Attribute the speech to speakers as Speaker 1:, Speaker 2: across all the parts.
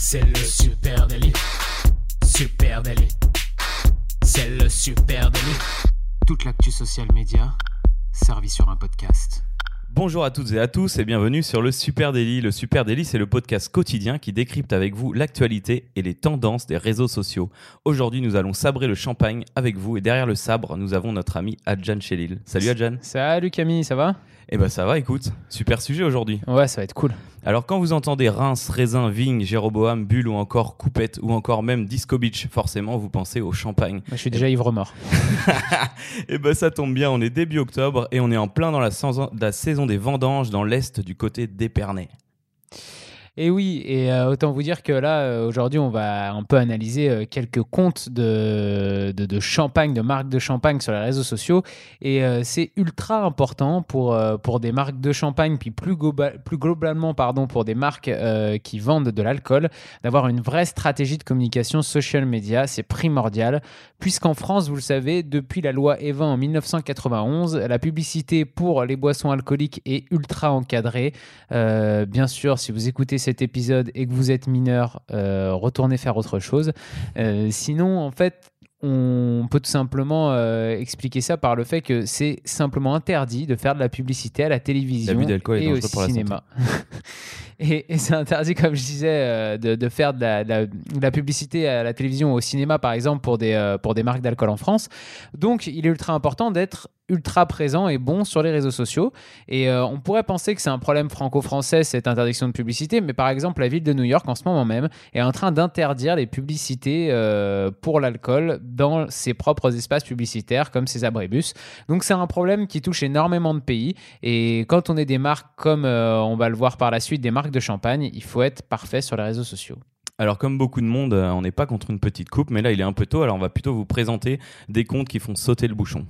Speaker 1: C'est le super délit. Super délit. C'est le super délit. Toute l'actu social média servie sur un podcast.
Speaker 2: Bonjour à toutes et à tous et bienvenue sur le Super Daily. Le Super Daily, c'est le podcast quotidien qui décrypte avec vous l'actualité et les tendances des réseaux sociaux. Aujourd'hui, nous allons sabrer le champagne avec vous et derrière le sabre, nous avons notre ami Adjan Chelil. Salut Adjan.
Speaker 3: Salut Camille, ça va?
Speaker 2: Eh ben ça va, écoute. Super sujet aujourd'hui.
Speaker 3: Ouais, ça va être cool.
Speaker 2: Alors quand vous entendez Reims, Raisin, Vigne, Jéroboam, Bulle ou encore Coupette ou encore même Disco Beach, forcément vous pensez au champagne.
Speaker 3: Moi, je suis déjà ivre mort.
Speaker 2: Et ben ça tombe bien, on est début octobre et on est en plein dans la, saison- la saison des vendanges dans l'est du côté d'Épernay.
Speaker 3: Et oui, et euh, autant vous dire que là, euh, aujourd'hui, on va un peu analyser euh, quelques comptes de, de, champagne, de marques de champagne sur les réseaux sociaux. Et c'est ultra important pour, pour des marques de champagne, puis plus, globa- plus globalement pardon, pour des marques qui vendent de l'alcool, d'avoir une vraie stratégie de communication social media. C'est primordial, puisqu'en France, vous le savez, depuis la loi Evin en 1991, la publicité pour les boissons alcooliques est ultra encadrée. Bien sûr, si vous écoutez cet épisode et que vous êtes mineur, euh, retournez faire autre chose. Euh, sinon, en fait, on peut tout simplement euh, expliquer ça par le fait que c'est simplement interdit de faire de la publicité à la télévision et au cinéma. et et c'est interdit, comme je disais, euh, de, faire de la, publicité à la télévision ou au cinéma, par exemple, pour des, euh, pour des marques d'alcool en France. Donc, il est ultra important d'être ultra présent et bon sur les réseaux sociaux. Et euh, on pourrait penser que c'est un problème franco-français, cette interdiction de publicité, mais par exemple, la ville de New York, en ce moment même, est en train d'interdire les publicités pour l'alcool dans ses propres espaces publicitaires, comme ses abribus. Donc c'est un problème qui touche énormément de pays. Et quand on est des marques comme, on va le voir par la suite, des marques de champagne, il faut être parfait sur les réseaux sociaux.
Speaker 2: Alors comme beaucoup de monde, euh, on n'est pas contre une petite coupe, mais là il est un peu tôt, alors on va plutôt vous présenter des comptes qui font sauter le bouchon.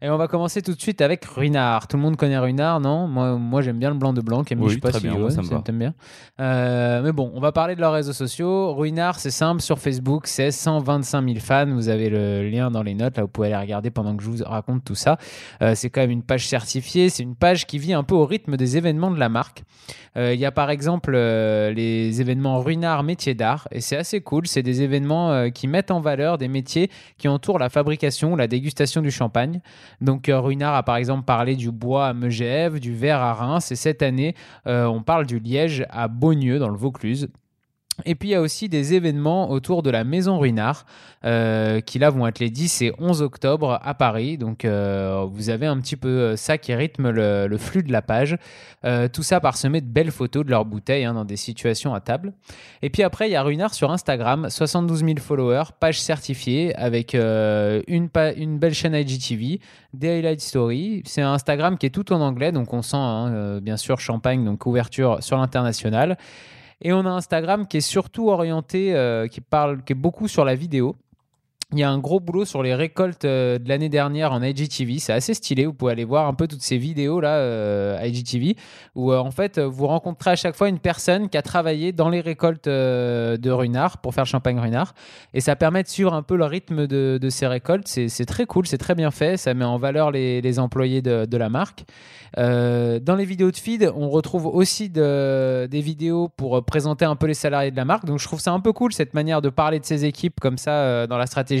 Speaker 3: Et on va commencer tout de suite avec Ruinard. Tout le monde connaît Ruinard, non? Moi, moi j'aime bien le blanc de blanc. Camille,
Speaker 2: Oui,
Speaker 3: je sais pas
Speaker 2: très
Speaker 3: si
Speaker 2: bien,
Speaker 3: ouais,
Speaker 2: ça me va.
Speaker 3: t'aimes bien. Euh, mais bon, on va parler de leurs réseaux sociaux. Ruinard, c'est simple. Sur Facebook, c'est 125 000 fans. Vous avez le lien dans les notes. Là, vous pouvez aller regarder pendant que je vous raconte tout ça. Euh, c'est quand même une page certifiée. C'est une page qui vit un peu au rythme des événements de la marque. Euh, Il y a par exemple les événements Ruinard d'art. Et c'est assez cool. C'est des événements euh, qui mettent en valeur des métiers qui entourent la fabrication ou la dégustation du champagne. Donc euh, Ruinard a par exemple parlé du bois à Megève, du verre à Reims, et cette année, euh, on parle du liège à Beaunieu dans le Vaucluse. Et puis il y a aussi des événements autour de la Maison Ruinard, euh, qui là vont être les 10 et 11 octobre à Paris. Donc euh, vous avez un petit peu euh, ça qui rythme le, flux de la page. Tout ça parsemé de belles photos de leurs bouteilles hein, dans des situations à table. Et puis après, il y a Ruinard sur Instagram, 72 000 followers, page certifiée avec une, belle chaîne IGTV, des highlight stories. C'est un Instagram qui est tout en anglais, donc on sent hein, bien sûr champagne, donc couverture sur l'international. Et on a Instagram qui est surtout orienté, euh, qui parle, qui est beaucoup sur la vidéo. Il y a un gros boulot sur les récoltes euh, de l'année dernière en IGTV. C'est assez stylé. Vous pouvez aller voir un peu toutes ces vidéos là, euh, IGTV, où euh, en fait vous rencontrez à chaque fois une personne qui a travaillé dans les récoltes euh, de Runard pour faire le champagne Runard. Et ça permet de suivre un peu le rythme de, ces récoltes. C'est très cool, c'est très bien fait. Ça met en valeur les, employés de, la marque. Dans les vidéos de feed, on retrouve aussi de- des vidéos pour présenter un peu les salariés de la marque. Donc je trouve ça un peu cool cette manière de parler de ces équipes comme ça dans la stratégie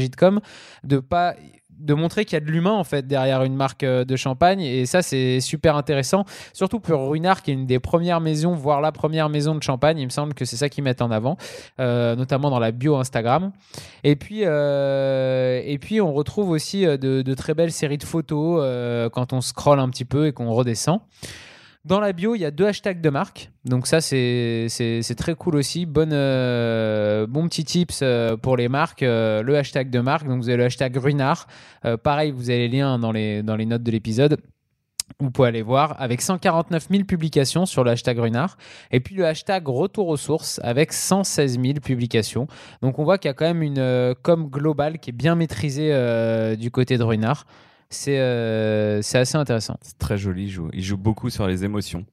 Speaker 3: de pas de montrer qu'il y a de l'humain en fait derrière une marque euh, de champagne. Et ça c'est super intéressant. Surtout pour Ruinard qui est une des premières maisons voire la première maison de champagne. Il me semble que c'est ça qu'ils mettent en avant euh, notamment dans la bio Instagram. Et puis euh, et puis on retrouve aussi de, très belles séries de photos quand on scrolle un petit peu et qu'on redescend dans la bio, il y a deux hashtags de marque. Donc ça, c'est très cool aussi. Euh, bon petit tips euh, pour les marques. euh, le hashtag de marque. Donc vous avez le hashtag Ruinard. Pareil, vous avez les liens dans les, dans les notes de l'épisode. Vous pouvez aller voir avec 149 000 publications sur le hashtag Runard et puis le hashtag Retour aux sources avec 116 000 publications. Donc on voit qu'il y a quand même une com globale qui est bien maîtrisée du côté de Runard. C'est euh, c'est assez intéressant.
Speaker 2: C'est très joli, il joue, il joue beaucoup sur les émotions.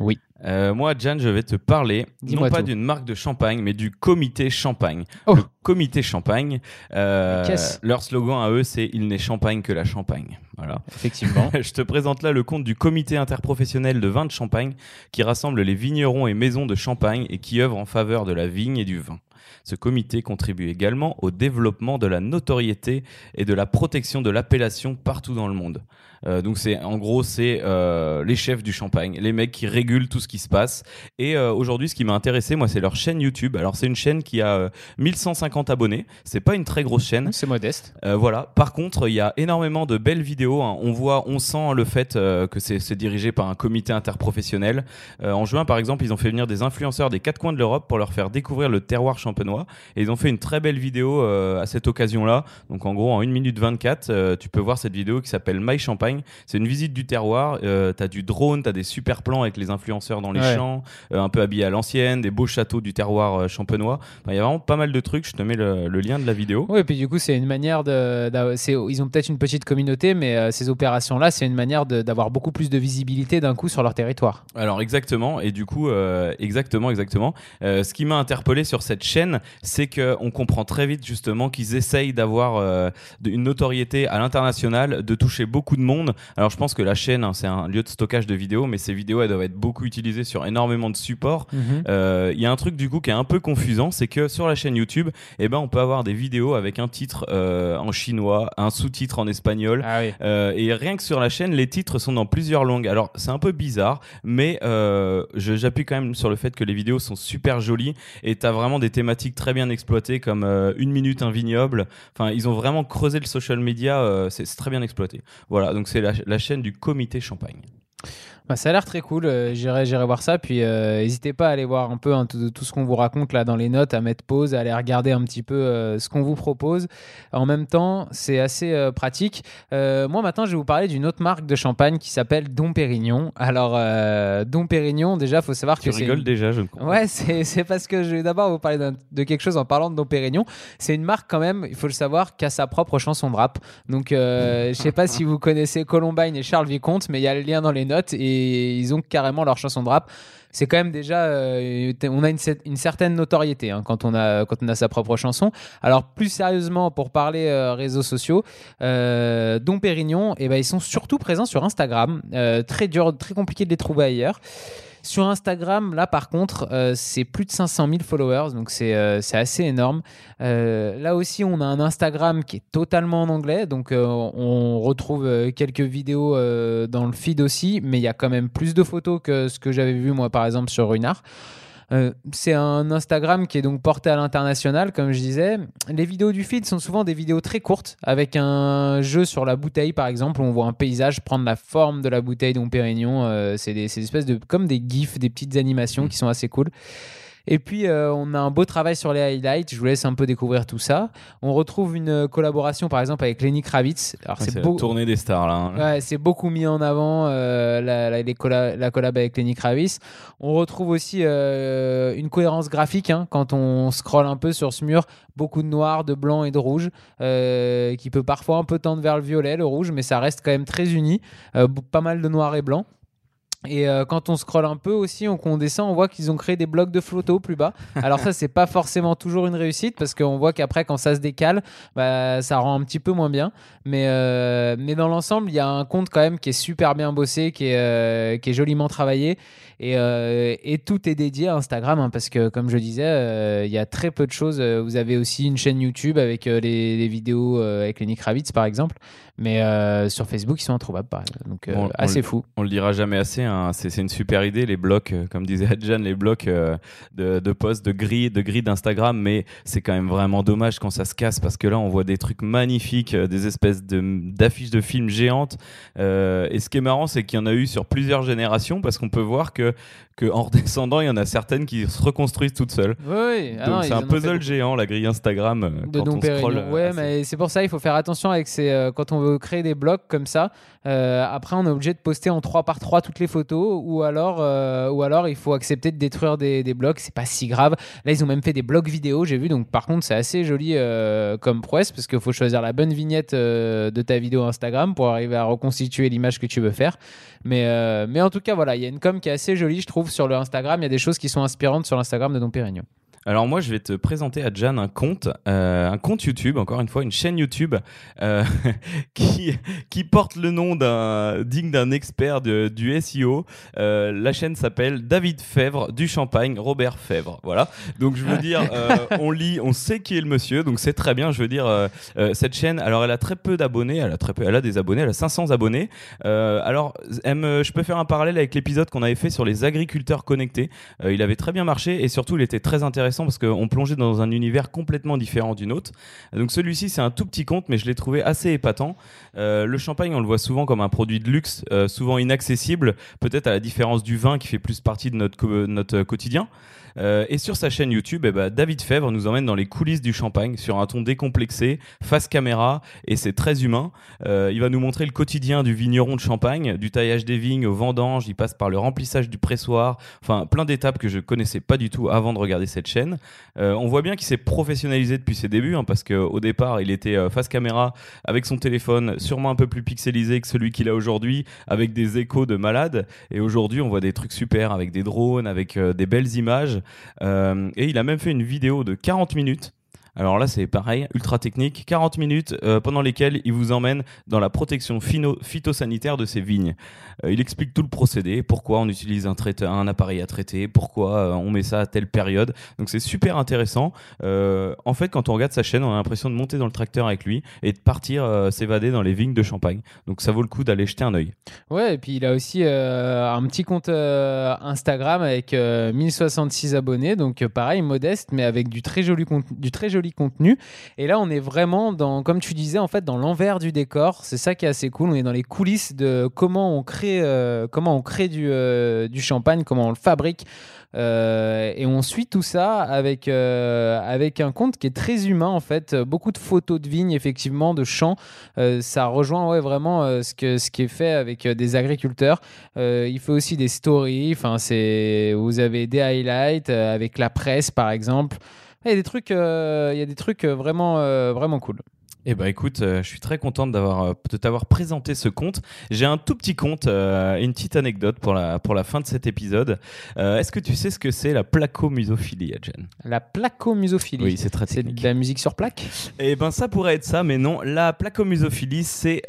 Speaker 3: Oui.
Speaker 2: Euh, moi, Jan, je vais te parler non pas d'une marque de champagne, mais du comité champagne.
Speaker 3: Oh.
Speaker 2: Le comité champagne, euh, leur slogan à eux, c'est Il n'est champagne que la champagne. Voilà.
Speaker 3: Effectivement.
Speaker 2: Je te présente là le compte du comité interprofessionnel de vin de Champagne qui rassemble les vignerons et maisons de Champagne et qui œuvre en faveur de la vigne et du vin. Ce comité contribue également au développement de la notoriété et de la protection de l'appellation partout dans le monde. Euh, donc c'est en gros c'est euh, les chefs du champagne, les mecs qui régulent tout ce qui se passe. Et euh, aujourd'hui, ce qui m'a intéressé, moi, c'est leur chaîne YouTube. Alors c'est une chaîne qui a euh, 1150 abonnés. C'est pas une très grosse chaîne.
Speaker 3: C'est modeste.
Speaker 2: Voilà. Par contre, il y a énormément de belles vidéos. hein. On voit, on sent le fait que c'est dirigé par un comité interprofessionnel. En juin, par exemple, ils ont fait venir des influenceurs des quatre coins de l'Europe pour leur faire découvrir le terroir champenois. Et ils ont fait une très belle vidéo euh, à cette occasion-là. Donc, en gros, en 1 minute 24, euh, tu peux voir cette vidéo qui s'appelle My Champagne. C'est une visite du terroir. Euh, t'as du drone, t'as des super plans avec les influenceurs dans les
Speaker 3: Ouais.
Speaker 2: champs, un peu habillés à l'ancienne, des beaux châteaux du terroir champenois. Enfin, Il y a vraiment pas mal de trucs. Je te mets le, le lien de la vidéo.
Speaker 3: Oui, et puis du coup, c'est une manière de. Ils ont peut-être une petite communauté, mais euh, ces opérations-là, c'est une manière d'avoir beaucoup plus de visibilité d'un coup sur leur territoire.
Speaker 2: Alors exactement, et du coup, euh, exactement, exactement. Euh, ce qui m'a interpellé sur cette chaîne, c'est que on comprend très vite justement qu'ils essayent d'avoir euh, une notoriété à l'international, de toucher beaucoup de monde. Alors je pense que la chaîne, hein, c'est un lieu de stockage de vidéos, mais ces vidéos, elles doivent être beaucoup utilisées sur énormément de supports. Euh, Il y a un truc du coup qui est un peu confusant, c'est que sur la chaîne YouTube, eh ben, on peut avoir des vidéos avec un titre euh, en chinois, un sous-titre en espagnol.
Speaker 3: Ah oui.
Speaker 2: Et rien que sur la chaîne, les titres sont dans plusieurs langues. Alors c'est un peu bizarre, mais j'appuie quand même sur le fait que les vidéos sont super jolies et t'as vraiment des thématiques très bien exploitées comme euh, une minute un vignoble. Enfin, ils ont vraiment creusé le social media, euh, c'est très bien exploité. Voilà, donc c'est la chaîne du comité Champagne.
Speaker 3: Bah, ça a l'air très cool. euh, J'irai, j'irai voir ça. Puis euh, n'hésitez pas à aller voir un peu hein, tout, tout ce qu'on vous raconte là dans les notes, à mettre pause, à aller regarder un petit peu euh, ce qu'on vous propose. En même temps, c'est assez pratique. Moi, maintenant, je vais vous parler d'une autre marque de champagne qui s'appelle Dom Pérignon. Alors, Dom Pérignon, déjà, faut savoir
Speaker 2: Tu
Speaker 3: que c'est
Speaker 2: rigoles
Speaker 3: une-
Speaker 2: déjà, je ne comprends
Speaker 3: Ouais, c'est parce que je vais d'abord vous parler de quelque chose en parlant de Dom Pérignon. C'est une marque quand même, il faut le savoir, qui a sa propre chanson de rap. Donc, je sais pas si vous connaissez Columbine et Charles Vicomte, mais il y a le lien dans les notes et ils ont carrément leur chanson de rap. C'est quand même déjà, euh, on a une, cer- une certaine notoriété hein, quand on a quand on a sa propre chanson. Alors plus sérieusement, pour parler euh, réseaux sociaux, euh, Pérignon, eh ben ils sont surtout présents sur Instagram. Euh, très dur, très compliqué de les trouver ailleurs. Sur Instagram, là par contre, euh, c'est plus de 500 000 followers, donc c'est euh, assez énorme. Euh, là aussi, on a un Instagram qui est totalement en anglais, donc on retrouve quelques vidéos dans le feed aussi, mais il y a quand même plus de photos que ce que j'avais vu moi par exemple sur Runard. Euh, c'est un Instagram qui est donc porté à l'international, comme je disais. Les vidéos du feed sont souvent des vidéos très courtes, avec un jeu sur la bouteille, par exemple, où on voit un paysage prendre la forme de la bouteille Dom Pérignon. Euh, c'est des, c'est des espèces de comme des gifs, des petites animations qui sont assez cool. Et puis, euh, on a un beau travail sur les highlights. Je vous laisse un peu découvrir tout ça. On retrouve une euh, collaboration, par exemple, avec Lenny Kravitz. Alors,
Speaker 2: Ouais,
Speaker 3: c'est beau.
Speaker 2: la tournée des stars là. hein.
Speaker 3: Ouais, c'est beaucoup mis en avant euh, la, la, les colla- la collab avec Lenny Kravitz. On retrouve aussi euh, une cohérence graphique hein, quand on scrolle un peu sur ce mur. Beaucoup de noir, de blanc et de rouge, euh, qui peut parfois un peu tendre vers le violet, le rouge, mais ça reste quand même très uni. Euh, pas mal de noir et blanc. Et euh, quand on scrolle un peu aussi, on, qu'on descend, on voit qu'ils ont créé des blocs de photos plus bas. Alors ça, c'est pas forcément toujours une réussite parce qu'on voit qu'après, quand ça se décale, bah, ça rend un petit peu moins bien. Mais, euh, mais dans l'ensemble, il y a un compte quand même qui est super bien bossé, qui est, euh, qui est joliment travaillé. Et, et tout est dédié à Instagram hein, parce que, comme je disais, il y a très peu de choses. Vous avez aussi une chaîne YouTube avec les, les vidéos avec Lenny Kravitz, par exemple. Mais sur Facebook, ils sont introuvables. pareil. Donc,
Speaker 2: on
Speaker 3: assez fou.
Speaker 2: On le dira jamais assez, hein, c'est c'est une super idée, les blocs, euh, comme disait Adjan, les blocs euh, de, de posts, de grilles de grilles d'Instagram, mais c'est quand même vraiment dommage quand ça se casse parce que là on voit des trucs magnifiques, euh, des espèces de- d'affiches de, films géantes. Euh, et ce qui est marrant, c'est qu'il y en a eu sur plusieurs générations parce qu'on peut voir que, que en redescendant, il y en a certaines qui se reconstruisent toutes seules.
Speaker 3: Oui. Ah
Speaker 2: Donc c'est un puzzle géant, la grille Instagram,
Speaker 3: de
Speaker 2: quand on scrolle.
Speaker 3: ouais,
Speaker 2: assez.
Speaker 3: mais c'est pour ça il faut faire attention avec ces, euh, quand on veut créer des blocs comme ça. euh, après, on est obligé de poster en 3 par 3 toutes les photos ou alors, euh, ou alors il faut accepter de détruire des, des blocs. C'est pas si grave. Là, ils ont même fait des blocs vidéo, j'ai vu. Donc, par contre, c'est assez joli euh, comme prouesse parce qu'il faut choisir la bonne vignette euh, de ta vidéo Instagram pour arriver à reconstituer l'image que tu veux faire. Mais, mais en tout cas, voilà, il y a une com qui est assez jolie, je trouve, sur le Instagram. Il y a des choses qui sont inspirantes sur l'Instagram de Don Pérignon.
Speaker 2: Alors moi, je vais te présenter à Jan un compte, euh, un compte YouTube, encore une fois, une chaîne YouTube euh, qui, porte le nom d'un digne d'un expert du SEO. Euh, la chaîne s'appelle David Fèvre du Champagne, Robert Fèvre. Voilà. Donc je veux dire, on lit, on sait qui est le monsieur, donc c'est très bien. Je veux dire, cette chaîne, alors elle a très peu d'abonnés, elle a des abonnés, elle a 500 abonnés. Alors, je peux faire un parallèle avec l'épisode qu'on avait fait sur les agriculteurs connectés. Il avait très bien marché et surtout il était très intéressant parce qu'on plongeait dans un univers complètement différent du nôtre. Donc celui-ci c'est un tout petit compte mais je l'ai trouvé assez épatant. Euh, le champagne on le voit souvent comme un produit de luxe, euh, souvent inaccessible, peut-être à la différence du vin qui fait plus partie de notre, notre quotidien. Euh, et sur sa chaîne YouTube, eh ben, David Fèvre nous emmène dans les coulisses du champagne sur un ton décomplexé, face caméra, et c'est très humain. Euh, il va nous montrer le quotidien du vigneron de champagne, du taillage des vignes au vendange, il passe par le remplissage du pressoir, enfin plein d'étapes que je connaissais pas du tout avant de regarder cette chaîne. Euh, on voit bien qu'il s'est professionnalisé depuis ses débuts, hein, parce qu'au départ, il était euh, face caméra avec son téléphone, sûrement un peu plus pixelisé que celui qu'il a aujourd'hui, avec des échos de malade. Et aujourd'hui, on voit des trucs super avec des drones, avec euh, des belles images. Et il a même fait une vidéo de 40 minutes. Alors là, c'est pareil, ultra technique. 40 minutes euh, pendant lesquelles il vous emmène dans la protection phytosanitaire de ses vignes. Euh, il explique tout le procédé, pourquoi on utilise un, appareil à traiter, pourquoi euh, on met ça à telle période. Donc c'est super intéressant. En fait, quand on regarde sa chaîne, on a l'impression de monter dans le tracteur avec lui et de partir s'évader dans les vignes de Champagne. Donc ça vaut le coup d'aller jeter un œil.
Speaker 3: Ouais, et puis il a aussi un petit compte Instagram avec euh, 1066 abonnés, donc pareil, modeste, mais avec du très, joli du très joli contenu. Et là, on est vraiment dans, comme tu disais, en fait, dans l'envers du décor. C'est ça qui est assez cool. On est dans les coulisses de comment on crée, euh, comment on crée du, euh, du champagne, comment on le fabrique. Euh, et on suit tout ça avec, euh, avec un compte qui est très humain en fait. Beaucoup de photos de vignes, effectivement, de champs. Ça rejoint ouais, vraiment ce, que, ce qui est fait avec des agriculteurs. Il fait aussi des stories. Enfin, vous avez des highlights avec la presse par exemple. Il y a des trucs, euh, il y a des trucs euh, vraiment, euh, vraiment cool.
Speaker 2: Eh ben écoute, euh, je suis très contente d'avoir euh, de t'avoir présenté ce compte. J'ai un tout petit compte, euh, une petite anecdote pour la pour la fin de cet épisode. Euh, Est-ce que tu sais ce que c'est la placomusophilie, Jen
Speaker 3: La placomusophilie.
Speaker 2: Oui, c'est très
Speaker 3: c'est
Speaker 2: technique.
Speaker 3: de la musique sur plaque?
Speaker 2: Eh ben ça pourrait être ça, mais non. La placomusophilie, c'est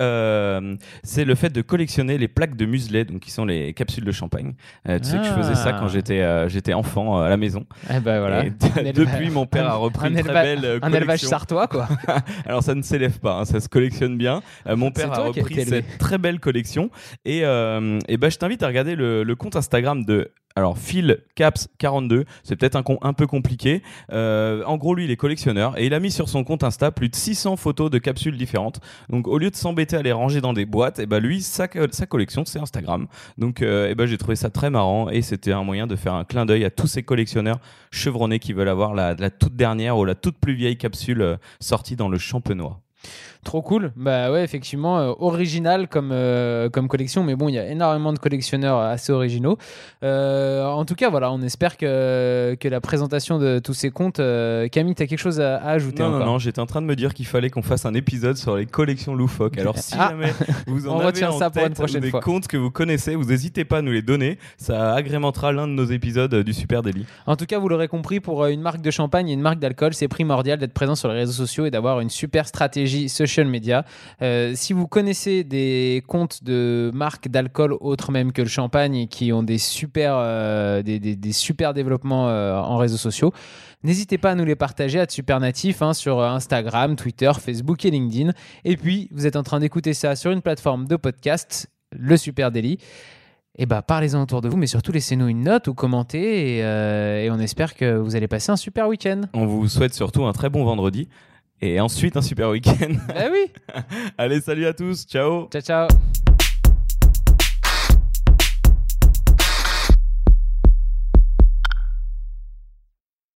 Speaker 2: c'est le fait de collectionner les plaques de muselet, donc qui sont les capsules de champagne. Tu sais que je faisais ça
Speaker 3: Ah.
Speaker 2: quand j'étais euh, j'étais enfant à la maison.
Speaker 3: Eh ben voilà.
Speaker 2: Et depuis, mon père a repris
Speaker 3: un
Speaker 2: une très
Speaker 3: éleva-
Speaker 2: belle euh,
Speaker 3: Un élevage
Speaker 2: collection.
Speaker 3: sartois quoi.
Speaker 2: Alors ça ne s'élève pas, hein, ça se collectionne bien. Euh, mon père a repris cette très belle collection et, euh, et ben je t'invite à regarder le, le compte Instagram de alors Phil Caps 42. C'est peut-être un, un peu compliqué. Euh, en gros lui il est collectionneur et il a mis sur son compte Insta plus de 600 photos de capsules différentes. Donc au lieu de s'embêter à les ranger dans des boîtes, et ben lui sa, sa collection c'est Instagram. Donc euh, et ben j'ai trouvé ça très marrant et c'était un moyen de faire un clin d'œil à tous ces collectionneurs chevronnés qui veulent avoir la, la toute dernière ou la toute plus vieille capsule euh, sortie dans le champenois.
Speaker 3: Trop cool. Bah ouais, effectivement, euh, original comme, euh, comme collection, mais bon, il y a énormément de collectionneurs assez originaux. Euh, en tout cas, voilà, on espère que, que la présentation de tous ces comptes. Camille, tu as quelque chose à, à ajouter
Speaker 2: Non, non, non, j'étais en train de me dire qu'il fallait qu'on fasse un épisode sur les collections loufoques. Alors, si
Speaker 3: Ah.
Speaker 2: jamais vous en
Speaker 3: On
Speaker 2: avez en
Speaker 3: ça pour une prochaine
Speaker 2: des
Speaker 3: fois.
Speaker 2: comptes que vous connaissez, vous n'hésitez pas à nous les donner. Ça agrémentera l'un de nos épisodes du Super Daily.
Speaker 3: En tout cas, vous l'aurez compris, pour une marque de champagne et une marque d'alcool, c'est primordial d'être présent sur les réseaux sociaux et d'avoir une super stratégie social media. Euh, si vous connaissez des comptes de marques d'alcool autres même que le champagne qui ont des super, euh, des, super développements euh, en réseaux sociaux, n'hésitez pas à nous les partager à Supernatif hein, sur Instagram, Twitter, Facebook et LinkedIn. Et puis, vous êtes en train d'écouter ça sur une plateforme de podcast, le Super Daily. Et bah, parlez-en autour de vous, mais surtout laissez-nous une note ou commentez. Et on espère que vous allez passer un super week-end.
Speaker 2: On vous souhaite surtout un très bon vendredi et ensuite un super week-end.
Speaker 3: Ah oui.
Speaker 2: Allez, salut à tous, ciao.
Speaker 3: Ciao, ciao